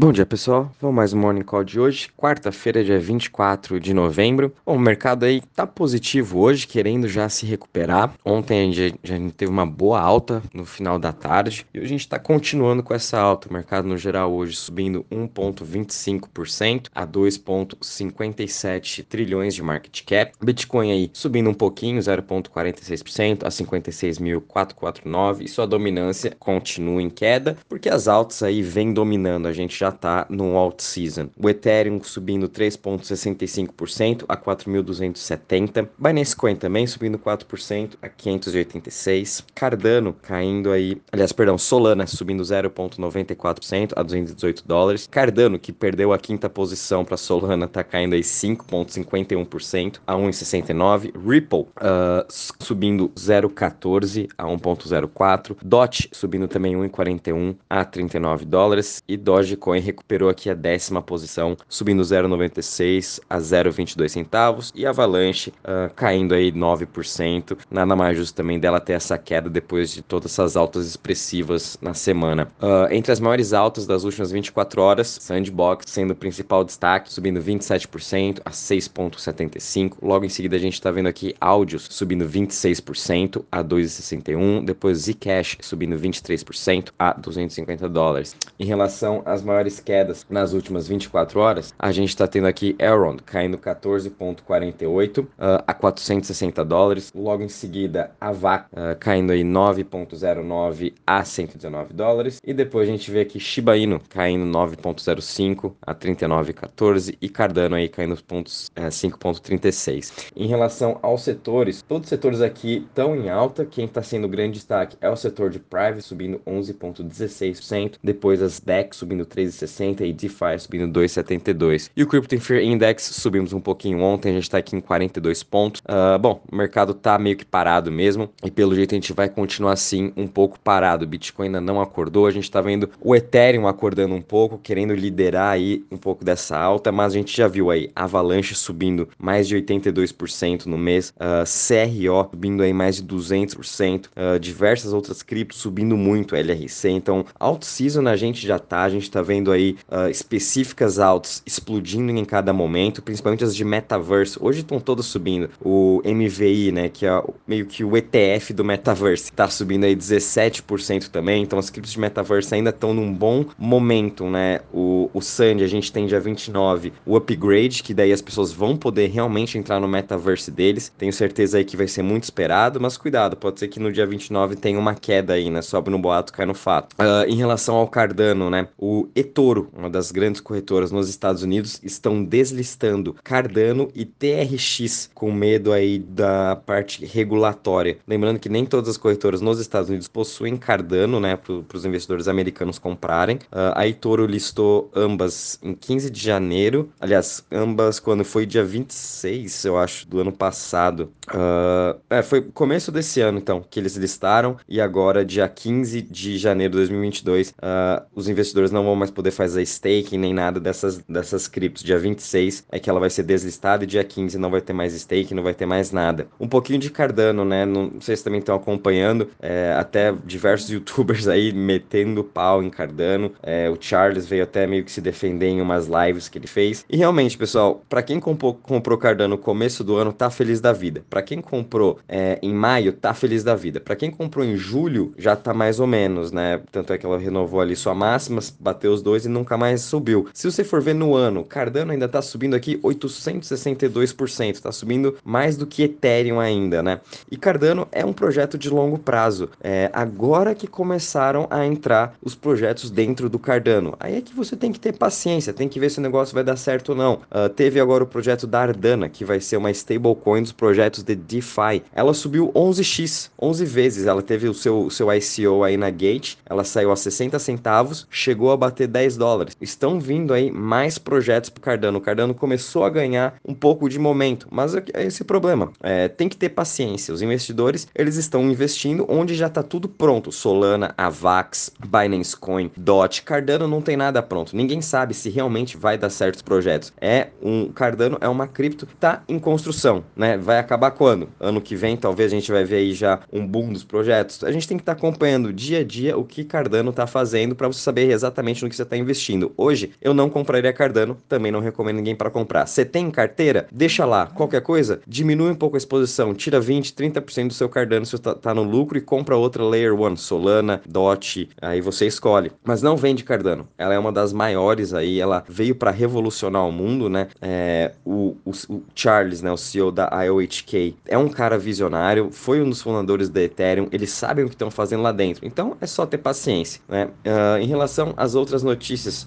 Bom dia, pessoal. Vamos mais um Morning Call de hoje, quarta-feira, dia 24 de novembro. Bom, o mercado aí tá positivo hoje, querendo já se recuperar. Ontem a gente já teve uma boa alta no final da tarde e hoje a gente está continuando com essa alta. O mercado no geral hoje subindo 1,25% a 2,57 trilhões de market cap. Bitcoin aí subindo um pouquinho, 0,46% a 56.449 e sua dominância continua em queda, porque as altas aí vêm dominando. A gente já está no alt season. O Ethereum subindo 3,65% a 4.270. Binance Coin também subindo 4% a 586. Cardano caindo aí, aliás, perdão, Solana subindo 0,94% a 218 dólares. Cardano, que perdeu a quinta posição para Solana, está caindo aí 5,51% a 1,69. Ripple uh, subindo 0,14 a 1,04. DOT subindo também 1,41 a 39 dólares. E Dogecoin recuperou aqui a décima posição, subindo 0,96 a 0,22 centavos e Avalanche uh, caindo aí 9%. Nada mais justo também dela ter essa queda depois de todas essas altas expressivas na semana. Uh, entre as maiores altas das últimas 24 horas, Sandbox sendo o principal destaque, subindo 27% a 6,75. Logo em seguida a gente está vendo aqui áudios subindo 26% a 2,61. Depois Zcash subindo 23% a 250 dólares. Em relação às maiores maiores quedas nas últimas 24 horas, a gente está tendo aqui Elrond caindo 14,48 uh, ah, a 460 dólares. Logo em seguida, a VAC uh, caindo aí 9,09 a 119 dólares. E depois a gente vê aqui Shiba Inu caindo 9,05 a 39,14 e Cardano aí caindo pontos, uh, eh, 5,36. Em relação aos setores, todos os setores aqui estão em alta. Quem está sendo grande destaque é o setor de private subindo 11,16%. Depois as DEX subindo 13 3,60 e DeFi subindo 2,72. E o Crypto Fear Index subimos um pouquinho ontem, a gente está aqui em 42 pontos. Uh, bom, o mercado tá meio que parado mesmo e pelo jeito a gente vai continuar assim um pouco parado. O Bitcoin ainda não acordou, a gente está vendo o Ethereum acordando um pouco, querendo liderar aí um pouco dessa alta, mas a gente já viu aí Avalanche subindo mais de 82% no mês, uh, ah, CRO subindo aí mais de 200%, uh, ah, diversas outras criptos subindo muito, LRC. Então, alt season a gente já tá, a gente tá vendo vendo aí uh, específicas altas explodindo em cada momento, principalmente as de metaverse. Hoje estão todas subindo. O MVI, né, que é meio que o ETF do metaverse, está subindo aí 17% também. Então as criptos de metaverse ainda estão num bom momento, né? O, o Sandy, a gente tem dia 29, o upgrade, que daí as pessoas vão poder realmente entrar no metaverse deles. Tenho certeza aí que vai ser muito esperado, mas cuidado, pode ser que no dia 29 tenha uma queda aí, né? Sobe no boato, cai no fato. Uh, em relação ao Cardano, né? O eToro, uma das grandes corretoras nos Estados Unidos, estão deslistando Cardano e TRX com medo aí da parte regulatória. Lembrando que nem todas as corretoras nos Estados Unidos possuem Cardano, né, para os investidores americanos comprarem. Uh, a eToro listou ambas em 15 de janeiro, aliás, ambas quando foi dia 26, eu acho, do ano passado. Uh, é, foi começo desse ano, então, que eles listaram, e agora, dia 15 de janeiro de 2022, uh, os investidores não vão mais poder fazer staking nem nada dessas, dessas criptos. Dia 26 é que ela vai ser deslistada e dia 15 não vai ter mais staking, não vai ter mais nada. Um pouquinho de Cardano, né? Não, sei se também estão acompanhando, é, até diversos youtubers aí metendo pau em Cardano. É, o Charles veio até meio que se defender em umas lives que ele fez. E realmente, pessoal, para quem comprou, comprou Cardano no começo do ano, tá feliz da vida. Para quem comprou é, em maio, tá feliz da vida. Para quem comprou em julho, já tá mais ou menos, né? Tanto é que ela renovou ali sua máxima, bateu os 2 e nunca mais subiu. Se você for ver no ano, Cardano ainda está subindo aqui 862%, está subindo mais do que Ethereum ainda, né? E Cardano é um projeto de longo prazo. É, agora que começaram a entrar os projetos dentro do Cardano, aí é que você tem que ter paciência, tem que ver se o negócio vai dar certo ou não. Uh, teve agora o projeto da Ardana, que vai ser uma stablecoin dos projetos de DeFi. Ela subiu 11x, 11 vezes. Ela teve o seu, seu ICO aí na Gate, ela saiu a 60 centavos, chegou a bater 10 dólares. Estão vindo aí mais projetos para Cardano. O Cardano começou a ganhar um pouco de momento, mas é, é esse problema. É, tem que ter paciência. Os investidores eles estão investindo onde já está tudo pronto. Solana, Avax, Binance Coin, DOT. Cardano não tem nada pronto. Ninguém sabe se realmente vai dar certos projetos. É um Cardano é uma cripto que está em construção, né? Vai acabar quando? Ano que vem, talvez a gente vai ver aí já um boom dos projetos. A gente tem que estar tá acompanhando dia a dia o que Cardano está fazendo para você saber exatamente no que você está investindo. Hoje, eu não compraria Cardano, também não recomendo ninguém para comprar. Você tem carteira? Deixa lá. Qualquer coisa, diminui um pouco a exposição, tira 20, 30% do seu Cardano se está tá no lucro e compra outra Layer 1, Solana, DOT, aí você escolhe. Mas não vende Cardano. Ela é uma das maiores aí, ela veio para revolucionar o mundo, né? É, o, o, o, Charles, né, o CEO da IOHK, é um cara visionário, foi um dos fundadores da Ethereum, eles sabem o que estão fazendo lá dentro. Então é só ter paciência, né? Uh, em relação às outras notícias,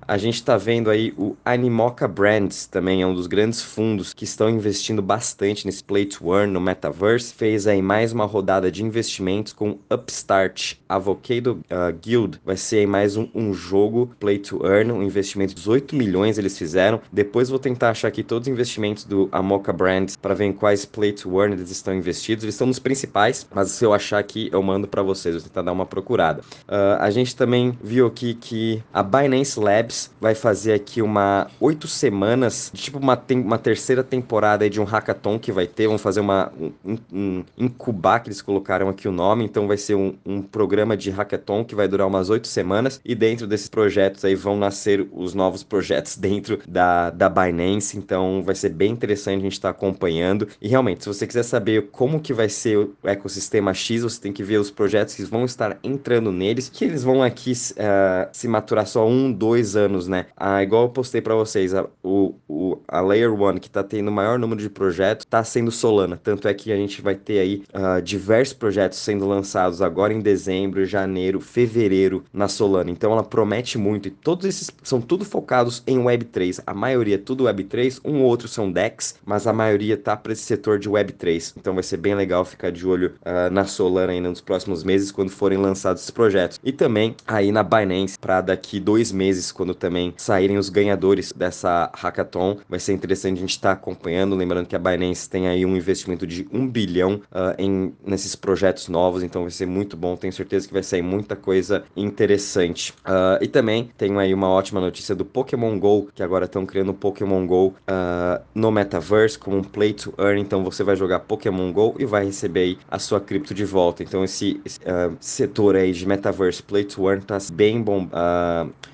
a gente está vendo aí o Animoca Brands, também é um dos grandes fundos que estão investindo bastante nesse Play to Earn no Metaverse, fez aí mais uma rodada de investimentos com Upstart, Avocado uh, Guild, vai ser aí mais um, um jogo Play to Earn, um investimento de 18 milhões eles fizeram. Depois vou tentar achar aqui todos os investimentos do Amoca Brands para ver em quais Play to Earn eles estão investidos. Eles estão nos principais, mas se eu achar aqui eu mando para vocês, vou tentar dar uma procurada. Uh, a gente também viu aqui que a Binance Labs vai fazer aqui uma oito semanas, tipo uma, uma terceira temporada de um hackathon que vai ter. Vão fazer uma um, um, incubar que eles colocaram aqui o nome, então vai ser um, um programa de hackathon que vai durar umas oito semanas e dentro desses projetos aí vão nascer os novos projetos dentro da, da Binance, então vai ser bem interessante a gente estar tá acompanhando. E realmente, se você quiser saber como que vai ser o ecossistema X, você tem que ver os projetos que vão estar entrando neles, que eles vão aqui uh, se maturar só um, dois anos, né? Ah, igual eu postei para vocês, a, o, o, a Layer One, que tá tendo o maior número de projetos, tá sendo Solana. Tanto é que a gente vai ter aí uh, diversos projetos sendo lançados agora em dezembro, janeiro, fevereiro na Solana. Então ela promete muito e todos esses são tudo focados em Web3. A maioria é tudo Web3, um ou outro são DEX, mas a maioria tá para esse setor de Web3. Então vai ser bem legal ficar de olho uh, na Solana ainda nos próximos meses quando forem lançados esses projetos. E também aí na Binance para daqui dois meses, quando também saírem os ganhadores dessa hackathon, vai ser interessante a gente estar tá acompanhando. Lembrando que a Binance tem aí um investimento de um bilhão uh, em, nesses projetos novos, então vai ser muito bom. Tenho certeza que vai sair muita coisa interessante. Uh, e também tenho aí uma ótima notícia do Pokémon GO, que agora estão criando o Pokémon GO uh, no Metaverse como um Play to Earn. Então você vai jogar Pokémon GO e vai receber aí a sua cripto de volta. Então esse, setor aí de Metaverse Play to Earn tá bem bom,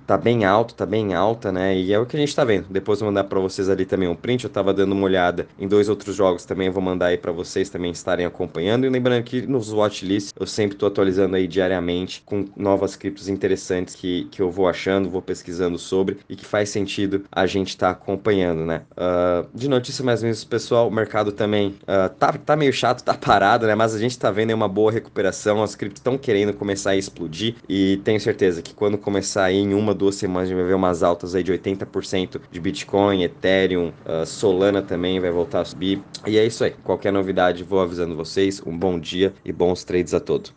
tá bem alto, tá bem alta, né? E é o que a gente tá vendo. Depois eu vou mandar para vocês ali também um print. Eu tava dando uma olhada em dois outros jogos também. Eu vou mandar aí para vocês também estarem acompanhando. E lembrando que nos watchlists eu sempre tô atualizando aí diariamente com novas criptos interessantes que, que eu vou achando, vou pesquisando sobre e que faz sentido a gente tá acompanhando, né? Uh, de notícia mais ou menos, pessoal, o mercado também uh, tá, tá meio chato, tá parado, né? Mas a gente tá vendo aí uma boa recuperação. As criptos estão querendo começar a explodir e tenho certeza que quando começar aí em uma, duas semanas, a gente vai ver umas altas aí de 80% de Bitcoin, Ethereum, uh, Solana também vai voltar a subir. E é isso aí. Qualquer novidade, vou avisando vocês. Um bom dia e bons trades a todos.